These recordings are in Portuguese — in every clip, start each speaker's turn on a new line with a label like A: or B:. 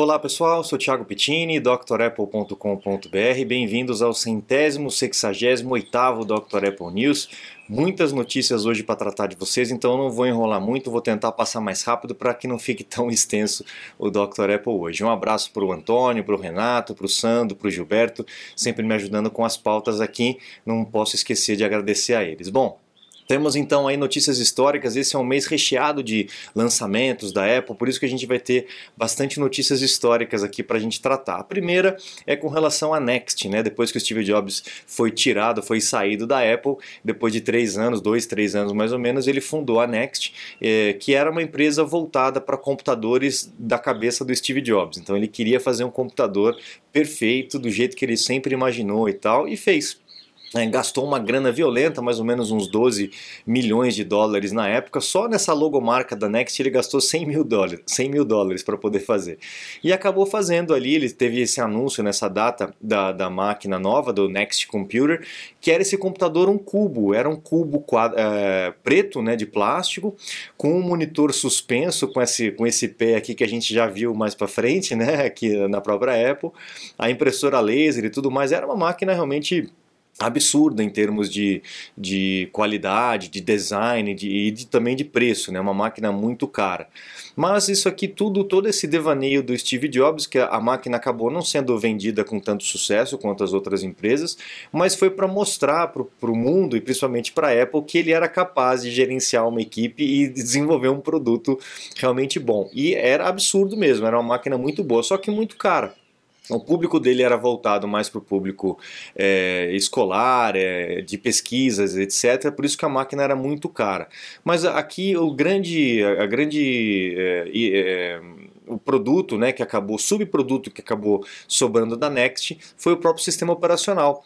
A: Olá pessoal, sou Thiago Pittini, drapple.com.br. Bem-vindos ao centésimo, sexagésimo oitavo Dr. Apple News. Muitas notícias hoje para tratar de vocês, então não vou enrolar muito, vou tentar passar mais rápido para que não fique tão extenso o Dr. Apple hoje. Um abraço para o Antônio, para o Renato, para o Sandro, para o Gilberto, sempre me ajudando com as pautas aqui. Não posso esquecer de agradecer a eles. Bom, temos então aí notícias históricas, esse é um mês recheado de lançamentos da Apple, por isso que a gente vai ter bastante notícias históricas aqui para a gente tratar. A primeira é com relação à Next, né? depois que o Steve Jobs foi tirado, foi saído da Apple, depois de três anos, dois, três anos mais ou menos, ele fundou a Next, eh, que era uma empresa voltada para computadores da cabeça do Steve Jobs. Então ele queria fazer um computador perfeito, do jeito que ele sempre imaginou e tal, e fez. É, gastou uma grana violenta, mais ou menos uns 12 milhões de dólares na época. Só nessa logomarca da Next ele gastou 100 mil dólares, 100 mil dólares para poder fazer. E acabou fazendo ali, ele teve esse anúncio nessa data da, da máquina nova, do Next Computer, que era esse computador um cubo, era um cubo é, preto né, de plástico, com um monitor suspenso, com esse, com esse pé aqui que a gente já viu mais para frente, né, aqui na própria Apple, a impressora laser e tudo mais. Era uma máquina realmente absurda em termos de, de qualidade, de design de, e de, também de preço, né? uma máquina muito cara. Mas isso aqui tudo, todo esse devaneio do Steve Jobs, que a máquina acabou não sendo vendida com tanto sucesso quanto as outras empresas, mas foi para mostrar para o mundo e principalmente para a Apple que ele era capaz de gerenciar uma equipe e desenvolver um produto realmente bom. E era absurdo mesmo, era uma máquina muito boa, só que muito cara. O público dele era voltado mais para o público é, escolar, é, de pesquisas, etc. Por isso que a máquina era muito cara. Mas aqui o grande, a grande é, o produto, né, que acabou, subproduto que acabou sobrando da Next foi o próprio sistema operacional,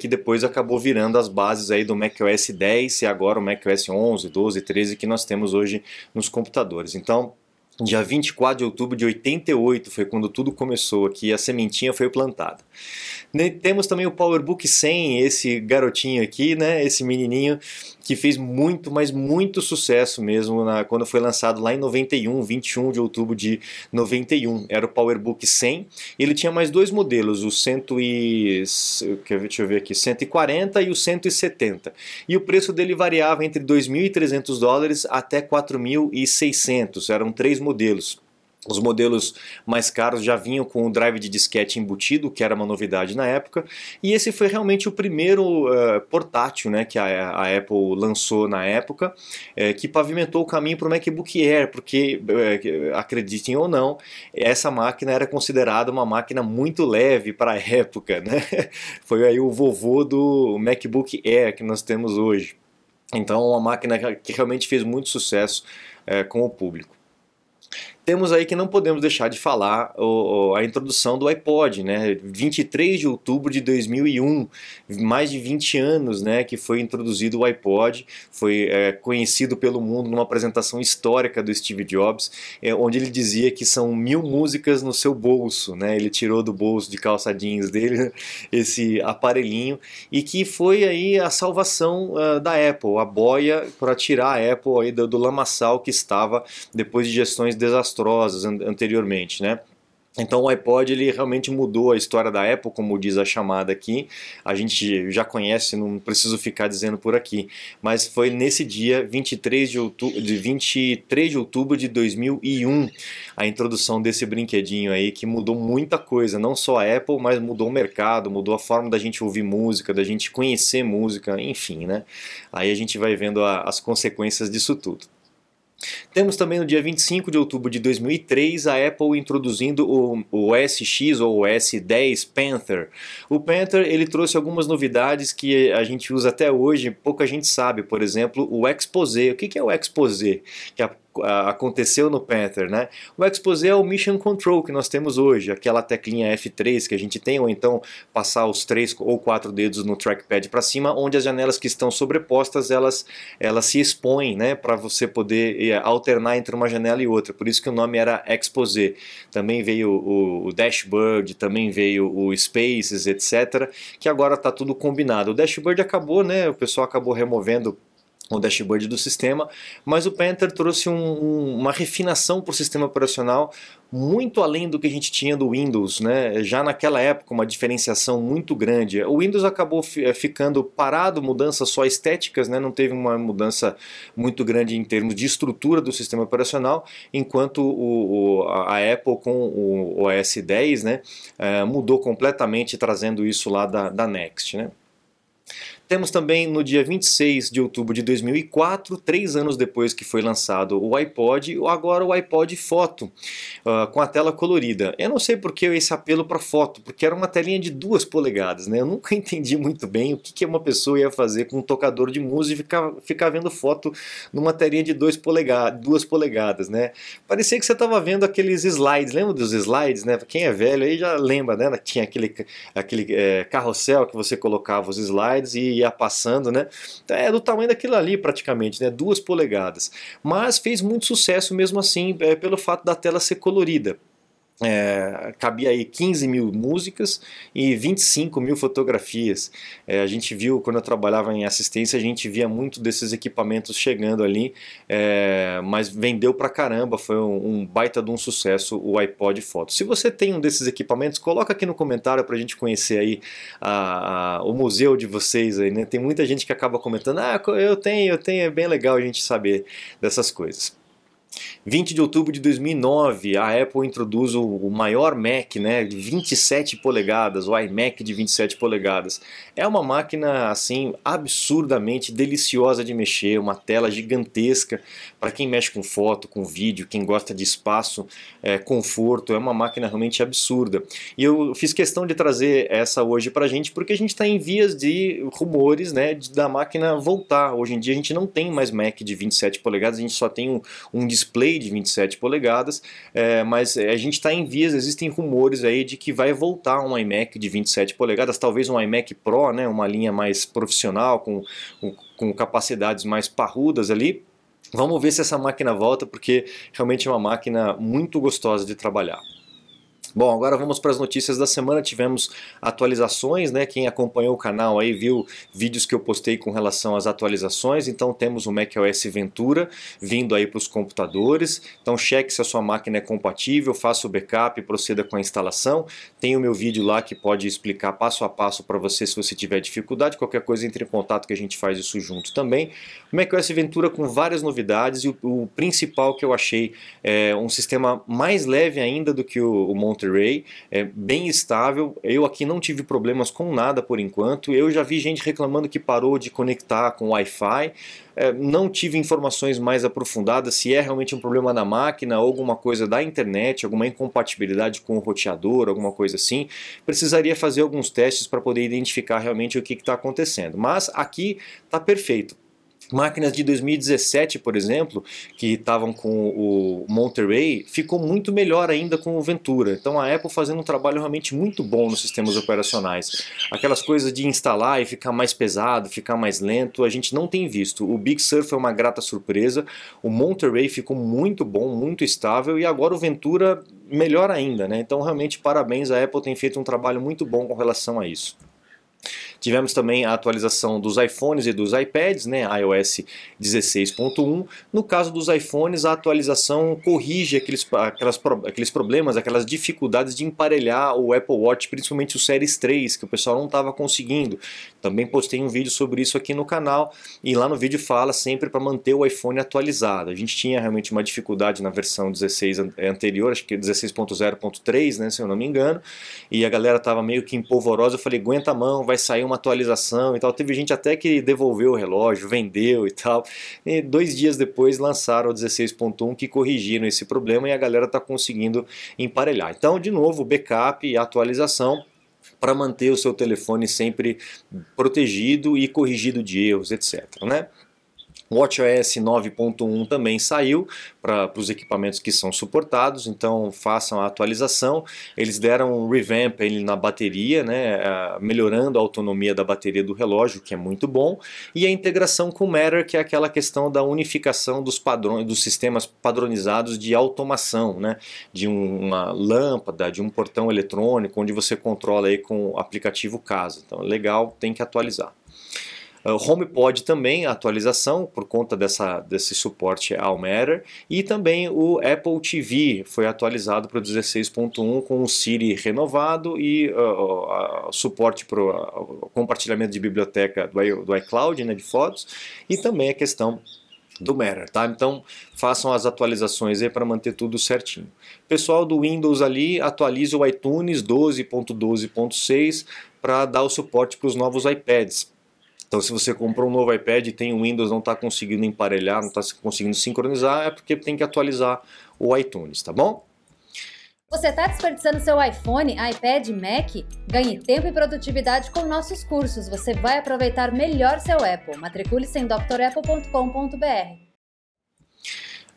A: que depois acabou virando as bases aí do macOS 10 e agora o macOS 11, 12, 13 que nós temos hoje nos computadores. Então Dia 24 de outubro de 88 foi quando tudo começou aqui, a sementinha foi plantada. Temos também o PowerBook 100, esse garotinho aqui, né, esse menininho que fez muito, mas muito sucesso mesmo na, quando foi lançado lá em 91, 21 de outubro de 91. Era o PowerBook 100. Ele tinha mais dois modelos, o 100 e, deixa eu ver aqui, 140 e o 170. E o preço dele variava entre 2.300 dólares até 4.600. Eram três modelos. Os modelos mais caros já vinham com o drive de disquete embutido, que era uma novidade na época, e esse foi realmente o primeiro uh, portátil né, que a, a, Apple lançou na época, uh, que pavimentou o caminho para o MacBook Air, porque, uh, acreditem ou não, essa máquina era considerada uma máquina muito leve para a época. Né? Foi aí o vovô do MacBook Air que nós temos hoje. Então, uma máquina que realmente fez muito sucesso com o público temos aí que não podemos deixar de falar o, a introdução do iPod, né? 23 de outubro de 2001, mais de 20 anos, né, que foi introduzido o iPod, foi é, conhecido pelo mundo numa apresentação histórica do Steve Jobs, é, onde ele dizia que são mil músicas no seu bolso, né? Ele tirou do bolso de calça jeans dele esse aparelhinho e que foi aí a salvação uh, da Apple, a boia para tirar a Apple aí do, do lamaçal que estava depois de gestões desastrosas desastrosas anteriormente, né? Então o iPod ele realmente mudou a história da Apple, como diz a chamada aqui. A gente já conhece, não preciso ficar dizendo por aqui. Mas foi nesse dia, 23 de outubro de, 23 de, outubro de 2001, a introdução desse brinquedinho aí que mudou muita coisa. Não só a Apple, mas mudou o mercado, mudou a forma da gente ouvir música, da gente conhecer música, enfim, né? Aí a gente vai vendo a, as consequências disso tudo. Temos também no dia 25 de outubro de 2003 a Apple introduzindo o, o SX ou o S10 Panther. O Panther ele trouxe algumas novidades que a gente usa até hoje, pouca gente sabe, por exemplo, o Exposé. O que é o Exposé? Que a aconteceu no Panther, né? O Exposé é o Mission Control que nós temos hoje, aquela teclinha F3 que a gente tem, ou então passar os três ou quatro dedos no trackpad para cima, onde as janelas que estão sobrepostas elas, elas se expõem, né? Para você poder eh, alternar entre uma janela e outra. Por isso que o nome era Exposé. Também veio o, o Dashboard, também veio o Spaces, etc. Que agora está tudo combinado. O Dashboard acabou, né? O pessoal acabou removendo o dashboard do sistema, mas o Panther trouxe um, um, uma refinação para o sistema operacional muito além do que a gente tinha do Windows, né? Já naquela época uma diferenciação muito grande. O Windows acabou eh, ficando parado, mudanças só estéticas, né? Não teve uma mudança muito grande em termos de estrutura do sistema operacional, enquanto o, o, a Apple com o OS 10, né, é, mudou completamente, trazendo isso lá da, da Next, né? Temos também no dia 26 de outubro de 2004, três anos depois que foi lançado o iPod, agora o iPod Foto, uh, com a tela colorida. Eu não sei por que esse apelo para foto, porque era uma telinha de duas polegadas, né? Eu nunca entendi muito bem o que, que uma pessoa ia fazer com um tocador de música e ficar, ficar vendo foto numa telinha de dois polegada, duas polegadas, né? Parecia que você estava vendo aqueles slides, lembra dos slides, né? Quem é velho aí já lembra, né? Tinha aquele, aquele é, carrossel que você colocava os slides e ia passando, né? É do tamanho daquilo ali praticamente, né? Duas polegadas. Mas fez muito sucesso mesmo assim, é, pelo fato da tela ser colorida. É, cabia aí 15 mil músicas e 25 mil fotografias. É, a gente viu, quando eu trabalhava em assistência, a gente via muito desses equipamentos chegando ali, é, mas vendeu pra caramba, foi um, um, baita de um sucesso o iPod Foto. Se você tem um desses equipamentos, coloca aqui no comentário pra gente conhecer aí a, a, o museu de vocês aí, né? Tem muita gente que acaba comentando, ah, eu tenho, eu tenho, é bem legal a gente saber dessas coisas. 20 de outubro de 2009, a Apple introduz o maior Mac, né, de 27 polegadas, o iMac de 27 polegadas. É uma máquina assim absurdamente deliciosa de mexer, uma tela gigantesca para quem mexe com foto, com vídeo, quem gosta de espaço, é, conforto, é uma máquina realmente absurda. E eu fiz questão de trazer essa hoje para a gente porque a gente está em vias de rumores, né, da máquina voltar. Hoje em dia a gente não tem mais Mac de 27 polegadas, a gente só tem um, um display de 27 polegadas, é, mas é, a gente está em vias, existem rumores aí de que vai voltar um iMac de 27 polegadas, talvez um iMac Pro, né, uma linha mais profissional, com, com, com capacidades mais parrudas ali. Vamos ver se essa máquina volta, porque realmente é uma máquina muito gostosa de trabalhar. Bom, agora vamos para as notícias da semana. Tivemos atualizações, né? Quem acompanhou o canal aí viu vídeos que eu postei com relação às atualizações. Então temos o macOS Ventura vindo aí para os computadores. Então cheque se a sua máquina é compatível, faça o backup, proceda com a instalação. Tem o meu vídeo lá que pode explicar passo a passo para você se você tiver dificuldade. Qualquer coisa entre em contato que a gente faz isso junto também. O macOS Ventura com várias novidades e o, o principal que eu achei é um sistema mais leve ainda do que o, o Monterey Monterey, é bem estável. Eu aqui não tive problemas com nada por enquanto. Eu já vi gente reclamando que parou de conectar com Wi-Fi. É, não tive informações mais aprofundadas se é realmente um problema na máquina ou alguma coisa da internet, alguma incompatibilidade com o roteador, alguma coisa assim. Precisaria fazer alguns testes para poder identificar realmente o que está acontecendo. Mas aqui está perfeito. Máquinas de 2017, por exemplo, que estavam com o Monterey, ficou muito melhor ainda com o Ventura. Então a Apple fazendo um trabalho realmente muito bom nos sistemas operacionais. Aquelas coisas de instalar e ficar mais pesado, ficar mais lento, a gente não tem visto. O Big Sur foi uma grata surpresa, o Monterey ficou muito bom, muito estável e agora o Ventura melhor ainda. Né? Então realmente parabéns, a Apple tem feito um trabalho muito bom com relação a isso. Tivemos também a atualização dos iPhones e dos iPads, né, iOS 16.1. No caso dos iPhones, a atualização corrige aqueles, aquelas, aqueles problemas, aquelas dificuldades de emparelhar o Apple Watch, principalmente o Series 3, que o pessoal não estava conseguindo. Também postei um vídeo sobre isso aqui no canal e lá no vídeo fala sempre para manter o iPhone atualizado. A gente tinha realmente uma dificuldade na versão 16 anterior, acho que 16.0.3, né, se eu não me engano, e a galera estava meio que empolvorosa. Eu falei, aguenta a mão, vai sair uma uma atualização e tal. Teve gente até que devolveu o relógio, vendeu e tal. E dois dias depois lançaram o 16.1 que corrigiram esse problema e a galera está conseguindo emparelhar. Então, de novo, backup e atualização para manter o seu telefone sempre protegido e corrigido de erros, etc. Né? O WatchOS 9.1 também saiu para os equipamentos que são suportados, então façam a atualização. Eles deram um revamp ele na bateria, né, melhorando a autonomia da bateria do relógio, que é muito bom, e a integração com o Matter, que é aquela questão da unificação dos padrões, dos sistemas padronizados de automação, né, de uma lâmpada, de um portão eletrônico, onde você controla aí com o aplicativo Casa. Então, legal, tem que atualizar. O HomePod também, atualização por conta dessa, desse suporte ao Matter. E também o Apple TV foi atualizado para o 16.1 com o Siri renovado e uh, uh, suporte para o compartilhamento de biblioteca do, do iCloud, né, de fotos. E também a questão do Matter, tá? Então façam as atualizações aí para manter tudo certinho. Pessoal do Windows ali, atualize o iTunes 12.12.6 para dar o suporte para os novos iPads. Então, se você comprou um novo iPad e tem o Windows não está conseguindo emparelhar, não está conseguindo sincronizar, é porque tem que atualizar o iTunes, tá bom?
B: Você está desperdiçando seu iPhone, iPad, Mac? Ganhe tempo e produtividade com nossos cursos. Você vai aproveitar melhor seu Apple. Matricule-se em drapple.com.br.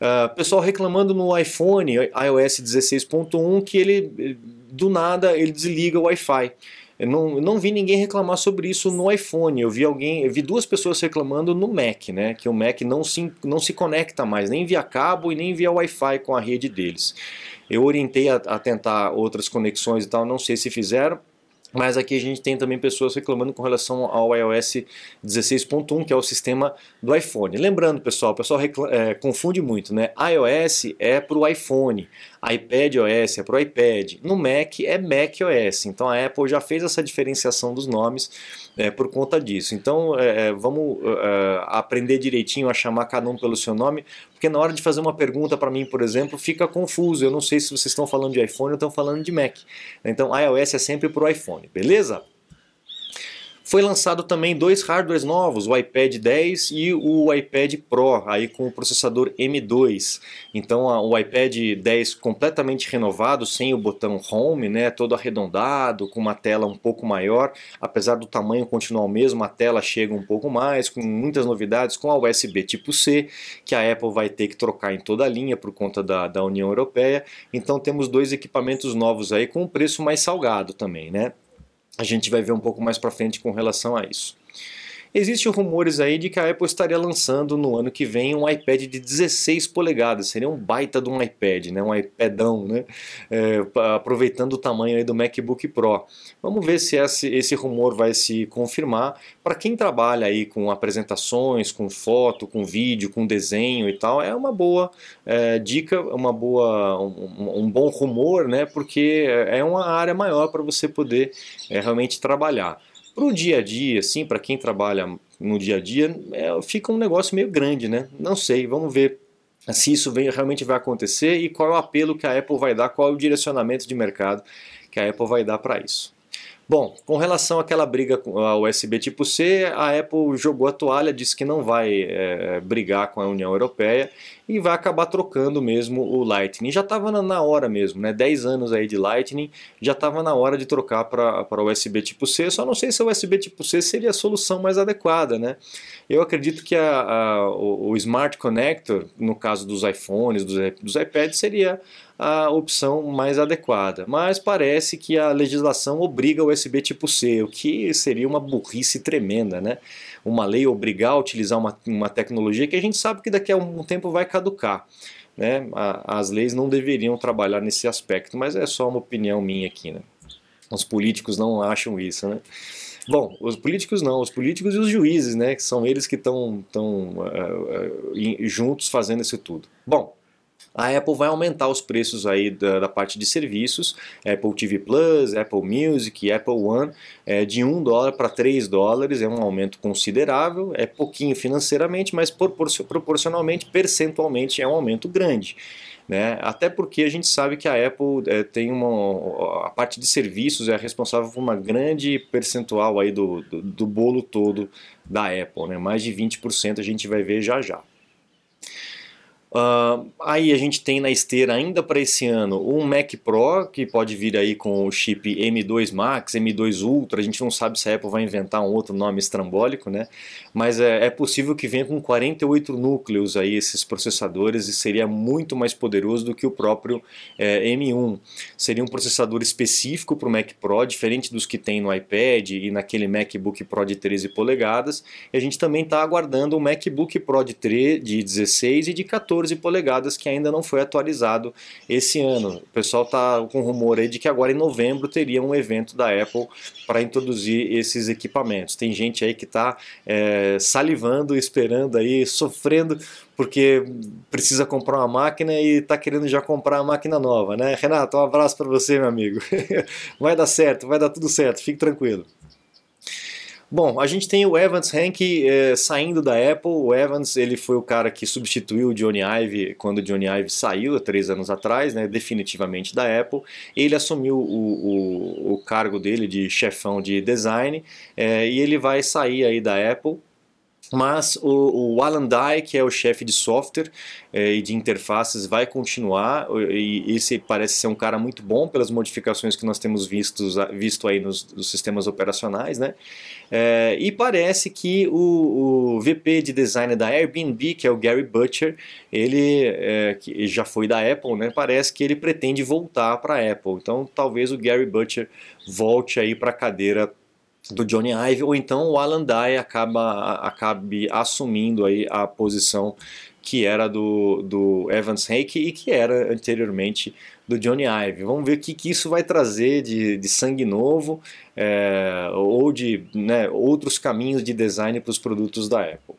A: Uh, pessoal reclamando no iPhone iOS 16.1 que ele do nada ele desliga o Wi-Fi. Eu não, não vi ninguém reclamar sobre isso no iPhone. Eu vi alguém, eu vi duas pessoas reclamando no Mac, né? Que o Mac não se, não se conecta mais, nem via cabo e nem via Wi-Fi com a rede deles. Eu orientei a, a tentar outras conexões e tal, não sei se fizeram. Mas aqui a gente tem também pessoas reclamando com relação ao iOS 16.1, que é o sistema do iPhone. Lembrando, pessoal, o pessoal é, confunde muito, né? iOS é para o iPhone, iPad OS é para o iPad, no Mac é Mac OS. Então a Apple já fez essa diferenciação dos nomes é, por conta disso. Então é, é vamos é, aprender direitinho a chamar cada um pelo seu nome, porque na hora de fazer uma pergunta para mim, por exemplo, fica confuso. Eu não sei se vocês estão falando de iPhone ou estão falando de Mac. Então iOS é sempre para o iPhone, beleza? Foi lançado também dois hardwares novos, o iPad 10 e o iPad Pro, aí com o processador M2. Então o iPad 10 completamente renovado, sem o botão Home, né, todo arredondado, com uma tela um pouco maior, apesar do tamanho continuar o mesmo, a tela chega um pouco mais, com muitas novidades, com a USB tipo C, que a Apple vai ter que trocar em toda a linha por conta da, da União Europeia. Então temos dois equipamentos novos aí com um preço mais salgado também, né? A gente vai ver um pouco mais para frente com relação a isso. Existem rumores aí de que a Apple estaria lançando no ano que vem um iPad de 16 polegadas, seria um baita de um iPad, né? um iPadão, né? É, aproveitando o tamanho aí do MacBook Pro. Vamos ver se esse, esse rumor vai se confirmar. Para quem trabalha aí com apresentações, com foto, com vídeo, com desenho e tal, é uma boa é, dica, uma boa, um, um, bom rumor, né? porque é uma área maior para você poder é, realmente trabalhar. Para o dia a dia, assim, para quem trabalha no dia a dia, é, fica um negócio meio grande, né? Não sei, vamos ver se isso vem, realmente vai acontecer e qual é o apelo que a Apple vai dar, qual é o direcionamento de mercado que a Apple vai dar para isso. Bom, com relação àquela briga com a USB tipo C, a Apple jogou a toalha, disse que não vai é, brigar com a União Europeia e vai acabar trocando mesmo o Lightning. Já estava na hora mesmo, né? 10 anos aí de Lightning, já estava na hora de trocar para USB tipo C, só não sei se o USB tipo C seria a solução mais adequada, né? Eu acredito que a, a, o, o Smart Connector, no caso dos iPhones, dos, dos iPads, seria a opção mais adequada. Mas parece que a legislação obriga o USB tipo C, o que seria uma burrice tremenda, né? Uma lei obrigar a utilizar uma, uma tecnologia que a gente sabe que daqui a um tempo vai caducar. Né? As leis não deveriam trabalhar nesse aspecto, mas é só uma opinião minha aqui. Né? Os políticos não acham isso, né? Bom, os políticos não, os políticos e os juízes, né? Que são eles que estão tão, uh, uh, juntos fazendo isso tudo. Bom, a Apple vai aumentar os preços aí da, da, parte de serviços, Apple TV Plus, Apple Music, Apple One, é, de 1 dólar para 3 dólares, é um aumento considerável, é pouquinho financeiramente, mas proporcionalmente, percentualmente é um aumento grande. Né? Até porque a gente sabe que a Apple é, tem uma. A parte de serviços é responsável por uma grande percentual aí do, do, do bolo todo da Apple, né? mais de 20% a gente vai ver já já. Uh, aí a gente tem na esteira ainda para esse ano um Mac Pro que pode vir aí com o chip M2 Max, M2 Ultra. A gente não sabe se a Apple vai inventar um outro nome estrambólico, né? Mas é, é possível que venha com 48 núcleos aí esses processadores e seria muito mais poderoso do que o próprio é, M1. Seria um processador específico para o Mac Pro, diferente dos que tem no iPad e naquele MacBook Pro de 13 polegadas. E a gente também está aguardando o MacBook Pro de, 3, de 16 e de 14 14 polegadas que ainda não foi atualizado esse ano. O pessoal está com rumor aí de que agora em novembro teria um evento da Apple para introduzir esses equipamentos. Tem gente aí que está é, salivando, esperando aí, sofrendo porque precisa comprar uma máquina e está querendo já comprar a máquina nova, né? Renato, um abraço para você, meu amigo. vai dar certo, vai dar tudo certo, fique tranquilo. Bom, a gente tem o Evans Hank é, saindo da Apple. O Evans ele foi o cara que substituiu o Johnny Ive quando o Johnny Ive saiu há três anos atrás, né, definitivamente da Apple. Ele assumiu o, o, o cargo dele de chefão de design é, e ele vai sair aí da Apple mas o, o, Alan Dye, que é o chefe de software é, e de interfaces, vai continuar. E esse parece ser um cara muito bom pelas modificações que nós temos vistos, visto aí nos, nos sistemas operacionais, né? É, e parece que o, o, VP de design da Airbnb, que é o Gary Butcher, ele é, que já foi da Apple, né? Parece que ele pretende voltar para a Apple. Então, talvez o Gary Butcher volte aí para a cadeira do Johnny Ive, ou então o Alan Dye acaba, acabe assumindo aí a posição que era do, do Evans Hake e que era anteriormente do Johnny Ive. Vamos ver o que, que isso vai trazer de, de sangue novo é, ou de né, outros caminhos de design para os produtos da Apple.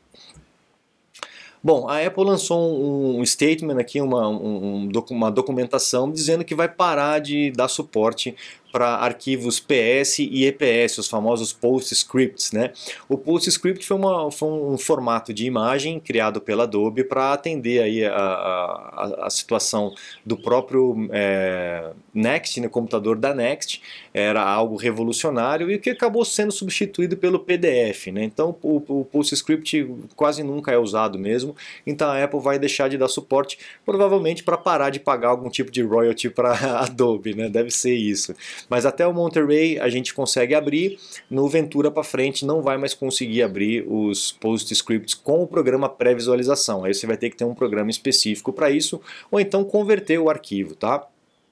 A: Bom, a Apple lançou um, statement aqui, uma, um, uma documentação dizendo que vai parar de dar suporte para arquivos PS e EPS, os famosos PostScripts. Né? O PostScript foi, uma, foi um formato de imagem criado pela Adobe para atender aí a, a, a, situação do próprio é, Next, né, computador da Next, era algo revolucionário e que acabou sendo substituído pelo PDF. Né? Então o, o PostScript quase nunca é usado mesmo, então a Apple vai deixar de dar suporte, provavelmente para parar de pagar algum tipo de royalty para Adobe, né? deve ser isso. Mas até o Monterey a gente consegue abrir, no Ventura para frente não vai mais conseguir abrir os PostScripts com o programa pré-visualização. Aí você vai ter que ter um programa específico para isso, ou então converter o arquivo, tá?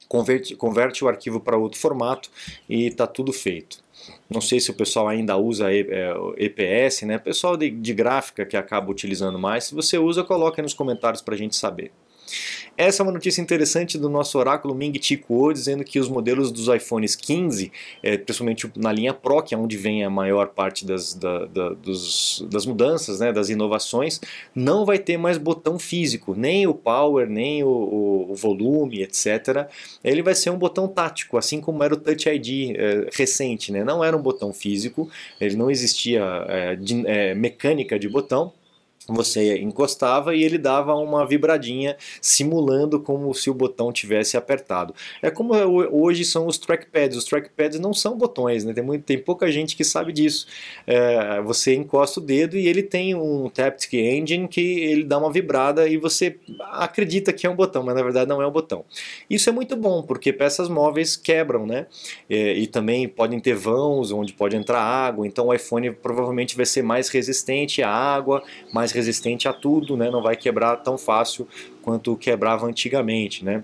A: Converte, converte o arquivo para outro formato e está tudo feito. Não sei se o pessoal ainda usa EPS, né? Pessoal de, de gráfica que acaba utilizando mais. Se você usa, coloque aí nos comentários para a gente saber. Essa é uma notícia interessante do nosso oráculo Ming Chi Kuo, dizendo que os modelos dos iPhones 15, é, principalmente na linha Pro, que é onde vem a maior parte das, da, da, dos, das mudanças, né, das inovações, não vai ter mais botão físico, nem o Power, nem o, o, o volume, etc. Ele vai ser um botão tático, assim como era o Touch ID é, recente, né? não era um botão físico, ele não existia é, de, é, mecânica de botão, você encostava e ele dava uma vibradinha simulando como se o botão tivesse apertado. É como hoje são os trackpads. Os trackpads não são botões, né? tem, muito, tem pouca gente que sabe disso. É, você encosta o dedo e ele tem um Taptic Engine que ele dá uma vibrada e você acredita que é um botão, mas na verdade não é um botão. Isso é muito bom porque peças móveis quebram, né? É, e também podem ter vãos onde pode entrar água, então o iPhone provavelmente vai ser mais resistente à água, mais resistente a tudo, né? não vai quebrar tão fácil quanto quebrava antigamente. Né?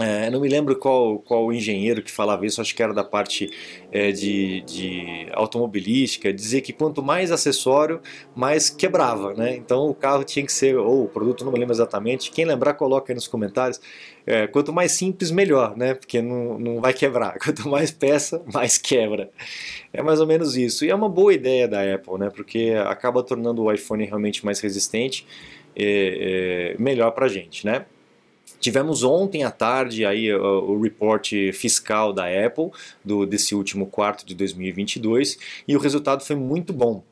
A: É, não me lembro qual, qual engenheiro que falava isso, acho que era da parte é, de, de automobilística, dizer que quanto mais acessório, mais quebrava, né? Então o carro tinha que ser, ou o produto, não me lembro exatamente, quem lembrar coloca aí nos comentários, é, quanto mais simples, melhor, né? Porque não, não vai quebrar, quanto mais peça, mais quebra. É mais ou menos isso, e é uma boa ideia da Apple, né? Porque acaba tornando o iPhone realmente mais resistente, é, é melhor pra gente, né? Tivemos ontem à tarde aí o, o report fiscal da Apple do, desse último quarto de 2022 e o resultado foi muito bom.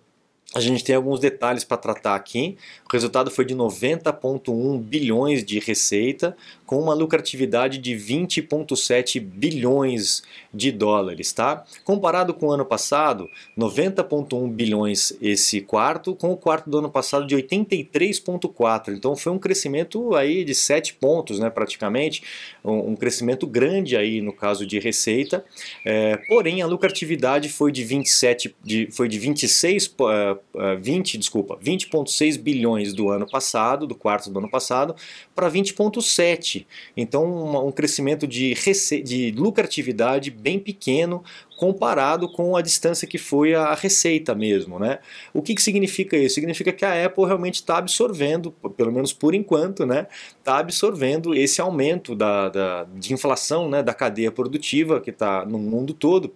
A: A gente tem alguns detalhes para tratar aqui. O resultado foi de 90,1 bilhões de receita, com uma lucratividade de 20,7 bilhões de dólares, tá? Comparado com o ano passado, 90,1 bilhões esse quarto, com o quarto do ano passado de 83,4. Então foi um crescimento aí de 7 pontos, né, praticamente, um, um crescimento grande aí no caso de receita. É, porém, a lucratividade foi de 27, de, foi de 26 20, desculpa, 20,6 bilhões do ano passado, do quarto do ano passado, para 20,7. Então, um, um crescimento de, de lucratividade bem pequeno comparado com a distância que foi a receita mesmo. Né? O que, que significa isso? Significa que a Apple realmente está absorvendo, pelo menos por enquanto, né, está absorvendo esse aumento da, da, de inflação né, da cadeia produtiva que está no mundo todo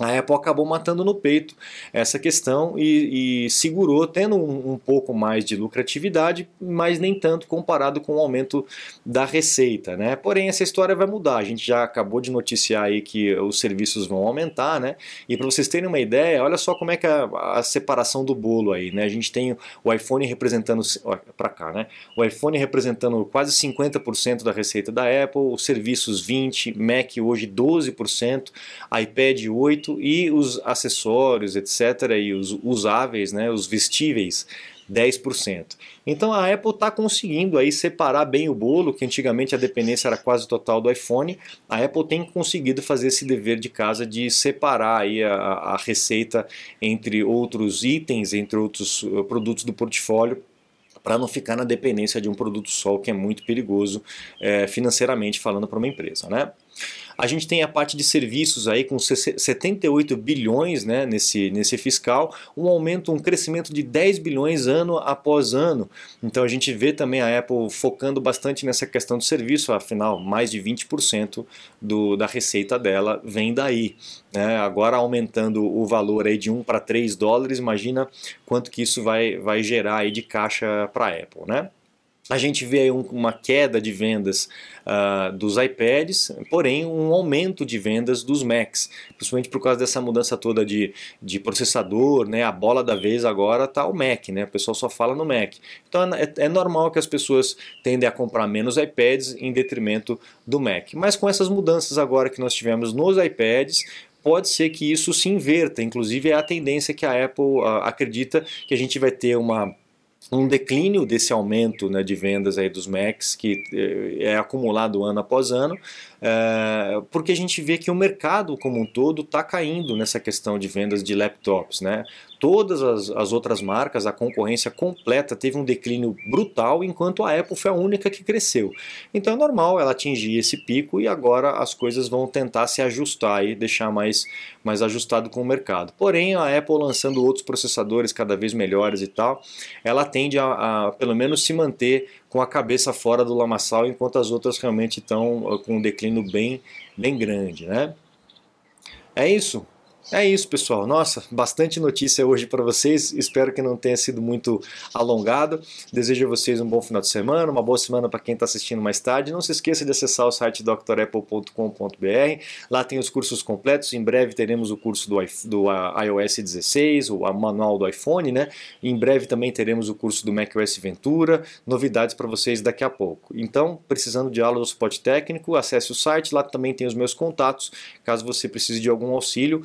A: a Apple acabou matando no peito essa questão e, e segurou, tendo um, um, pouco mais de lucratividade, mas nem tanto comparado com o aumento da receita. Né? Porém, essa história vai mudar. A gente já acabou de noticiar aí que os serviços vão aumentar, né? E para vocês terem uma ideia, olha só como é que é a, a separação do bolo aí, né? A gente tem o iPhone representando para cá, né? O iPhone representando quase 50% da receita da Apple, os serviços 20, Mac hoje 12%, iPad 8 e os acessórios, etc., e os usáveis, né, os vestíveis, 10%. Então a Apple está conseguindo aí separar bem o bolo, que antigamente a dependência era quase total do iPhone. A Apple tem conseguido fazer esse dever de casa de separar aí a, a receita entre outros itens, entre outros uh, produtos do portfólio para não ficar na dependência de um produto só, que é muito perigoso é, financeiramente falando para uma empresa. Né? A gente tem a parte de serviços aí com 78 bilhões né, nesse, nesse fiscal, um aumento, um crescimento de 10 bilhões ano após ano. Então a gente vê também a Apple focando bastante nessa questão do serviço, afinal, mais de 20% do, da receita dela vem daí. Né? Agora aumentando o valor aí de 1 para 3 dólares, imagina quanto que isso vai, vai gerar aí de caixa para a Apple. Né? A gente vê um, uma queda de vendas uh, dos iPads, porém um aumento de vendas dos Macs, principalmente por causa dessa mudança toda de, de processador, né? A bola da vez agora está o Mac, né? O pessoal só fala no Mac. Então é, é normal que as pessoas tendem a comprar menos iPads em detrimento do Mac. Mas com essas mudanças agora que nós tivemos nos iPads, pode ser que isso se inverta. Inclusive é a tendência que a Apple uh, acredita que a gente vai ter uma um declínio desse aumento né, de vendas aí dos Macs que eh, é acumulado ano após ano, é, porque a gente vê que o mercado como um todo está caindo nessa questão de vendas de laptops. Né? Todas as, as, outras marcas, a concorrência completa teve um declínio brutal, enquanto a Apple foi a única que cresceu. Então é normal ela atingir esse pico e agora as coisas vão tentar se ajustar e deixar mais, mais ajustado com o mercado. Porém, a Apple lançando outros processadores cada vez melhores e tal, ela tende a, a pelo menos se manter com a cabeça fora do lamaçal, enquanto as outras realmente estão uh, com um declínio bem, bem grande. Né? É isso. É isso, pessoal. Nossa, bastante notícia hoje para vocês. Espero que não tenha sido muito alongado. Desejo a vocês um bom final de semana, uma boa semana para quem está assistindo mais tarde. Não se esqueça de acessar o site drapple.com.br. Lá tem os cursos completos. Em breve teremos o curso do, do iOS 16, o manual do iPhone, né? Em breve também teremos o curso do macOS Ventura. Novidades para vocês daqui a pouco. Então, precisando de aula do suporte técnico, acesse o site. Lá também tem os meus contatos, caso você precise de algum auxílio.